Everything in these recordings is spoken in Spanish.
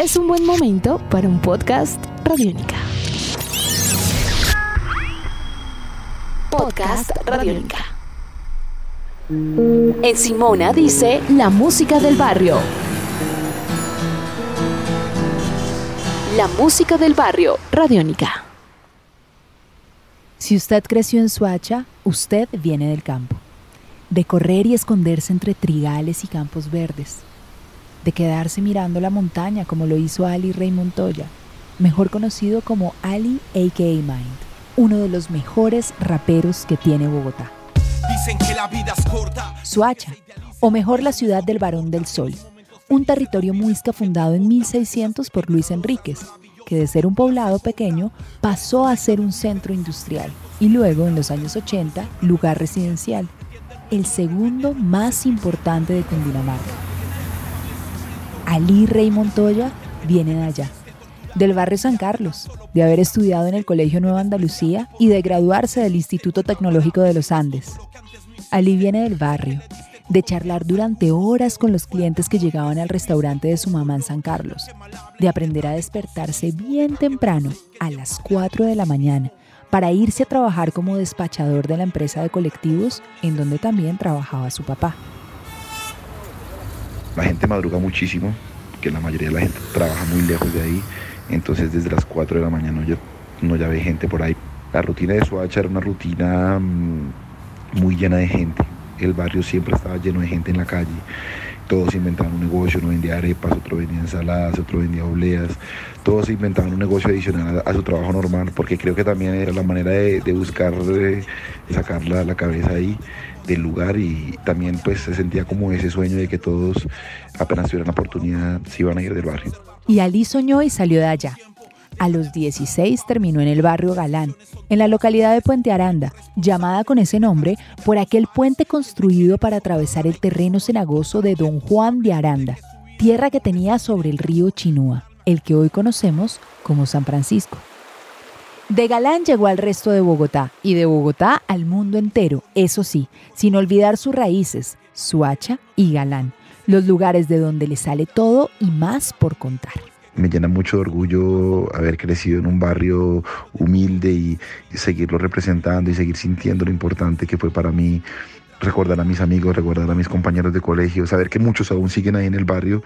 es un buen momento para un podcast Radiónica. Podcast Radiónica. En Simona dice la música del barrio. La música del barrio, Radiónica. Si usted creció en Suacha, usted viene del campo. De correr y esconderse entre trigales y campos verdes. De quedarse mirando la montaña como lo hizo Ali Rey Montoya, mejor conocido como Ali A.K.A. Mind, uno de los mejores raperos que tiene Bogotá. Dicen que la vida es corta. Suacha, o mejor la ciudad del Barón del Sol, un territorio muisca fundado en 1600 por Luis Enríquez, que de ser un poblado pequeño pasó a ser un centro industrial y luego en los años 80 lugar residencial, el segundo más importante de Cundinamarca. Ali Rey Montoya viene de allá, del barrio San Carlos, de haber estudiado en el Colegio Nueva Andalucía y de graduarse del Instituto Tecnológico de los Andes. Ali viene del barrio, de charlar durante horas con los clientes que llegaban al restaurante de su mamá en San Carlos, de aprender a despertarse bien temprano, a las 4 de la mañana, para irse a trabajar como despachador de la empresa de colectivos en donde también trabajaba su papá. La gente madruga muchísimo, que la mayoría de la gente trabaja muy lejos de ahí, entonces desde las 4 de la mañana ya, no ya ve gente por ahí. La rutina de Suacha era una rutina mm, muy llena de gente el barrio siempre estaba lleno de gente en la calle. Todos inventaban un negocio, uno vendía arepas, otro vendía ensaladas, otro vendía obleas. Todos inventaban un negocio adicional a, su trabajo normal, porque creo que también era la manera de, buscar sacar la, la cabeza ahí del lugar y también pues se sentía como ese sueño de que todos apenas tuvieran la oportunidad se iban a ir del barrio. Y Ali soñó y salió de allá. A los 16 terminó en el barrio Galán, en la localidad de Puente Aranda, llamada con ese nombre por aquel puente construido para atravesar el terreno cenagoso de Don Juan de Aranda, tierra que tenía sobre el río Chinúa, el que hoy conocemos como San Francisco. De Galán llegó al resto de Bogotá y de Bogotá al mundo entero, eso sí, sin olvidar sus raíces, Suacha y Galán, los lugares de donde le sale todo y más por contar me llena mucho de orgullo haber crecido en un barrio humilde y, seguirlo representando y seguir sintiendo lo importante que fue para mí recordar a mis amigos, recordar a mis compañeros de colegio, saber que muchos aún siguen ahí en el barrio,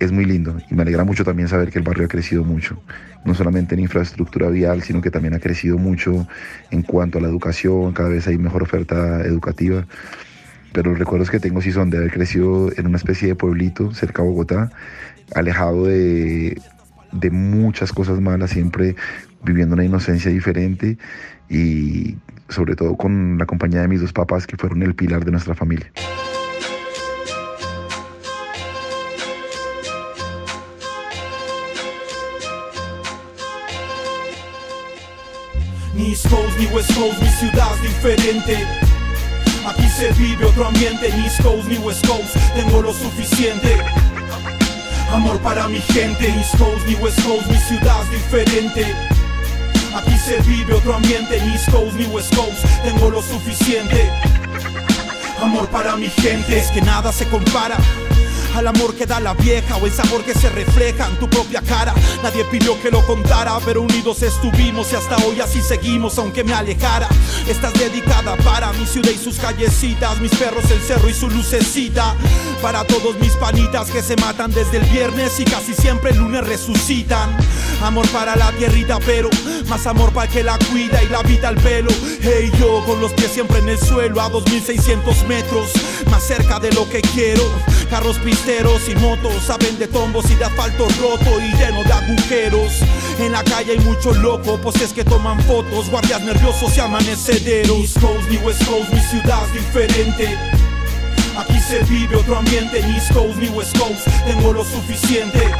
es muy lindo. Y me alegra mucho también saber que el barrio ha crecido mucho, no solamente en infraestructura vial, sino que también ha crecido mucho en cuanto a la educación, cada vez hay mejor oferta educativa. Pero los recuerdos que tengo sí son de haber crecido en una especie de pueblito cerca a Bogotá, alejado de, de muchas cosas malas, siempre viviendo una inocencia diferente y sobre todo con la compañía de mis dos papás que fueron el pilar de nuestra familia. Ni ni ciudad diferente. Aquí se vive otro ambiente, ni East Coast ni West Coast, tengo lo suficiente. Amor para mi gente, East Coast ni West Coast, mi ciudad es diferente. Aquí se vive otro ambiente, ni East Coast ni West Coast, tengo lo suficiente. Amor para mi gente, es que nada se compara al amor que da la vieja o el sabor que se refleja en tu propia cara. Nadie pidió que lo contara, pero unidos estuvimos y hasta hoy así seguimos, aunque me alejara. Estás dedicada para mi ciudad y sus callecitas, mis perros, el cerro y su lucecita. Para todos mis panitas que se matan desde el viernes y casi siempre el lunes resucitan. Amor para la tierrita, pero más amor para el que la cuida y la vida al pelo. Hey, yo con los pies siempre en el suelo a 2600 metros, más cerca de lo que quiero. Carros pisteros y motos saben de tombos y de asfalto roto y lleno de agujeros. En la calle hay mucho loco, poses que toman fotos, guardias nerviosos y amanecederos. East Coast ni West Coast, mi ciudad es diferente. Aquí se vive otro ambiente, ni East Coast ni West Coast, tengo lo suficiente.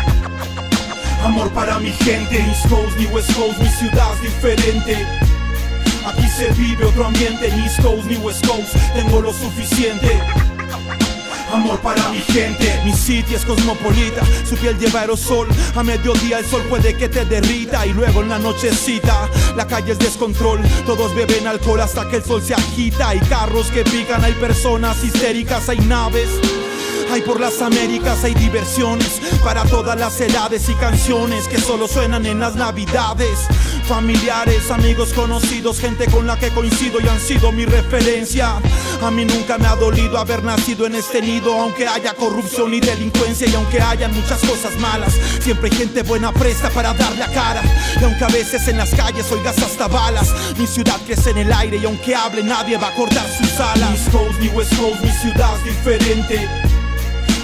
Amor para mi gente, East Coast ni West Coast, mi ciudad es diferente. Aquí se vive otro ambiente, ni East Coast ni West Coast, tengo lo suficiente. Amor para mi gente, mi sitio es cosmopolita, su piel lleva aerosol, a mediodía el sol puede que te derrita. Y luego en la nochecita la calle es descontrol, todos beben alcohol hasta que el sol se agita, hay carros que pican, hay personas histéricas, hay naves Hay por las Américas hay diversiones para todas las edades y canciones que solo suenan en las navidades. Familiares, amigos conocidos, gente con la que coincido y han sido mi referencia. A mí nunca me ha dolido haber nacido en este nido, aunque haya corrupción y delincuencia y aunque hayan muchas cosas malas. Siempre hay gente buena presta para dar la cara. Y aunque a veces en las calles oigas hasta balas, mi ciudad crece en el aire y aunque hable nadie va a cortar sus alas. East Coast ni West Coast, mi ciudad es diferente.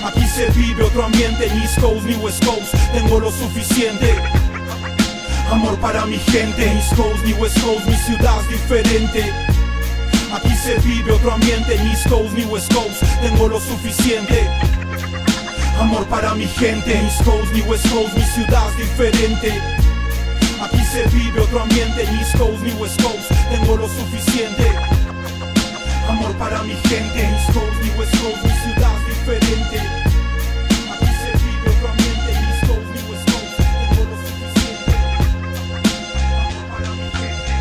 Aquí se vive otro ambiente, ni East Coast ni West Coast, tengo lo suficiente. Amor para mi gente, East Coast ni West Coast, mi ciudad es diferente. Aquí se vive otro ambiente, ni East Coast ni West Coast, tengo lo suficiente. Amor para mi gente, East Coast ni West Coast, mi ciudad es diferente. Aquí se vive otro ambiente, ni East Coast ni West Coast, tengo lo suficiente. Amor para mi gente, ni West Coast, mi ciudad es diferente. Aquí se vive ni East Coast ni West Coast, tengo lo suficiente. Amor para mi gente.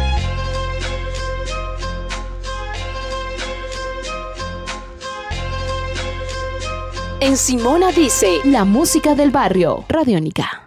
En Simona dice la música del barrio, Radiónica.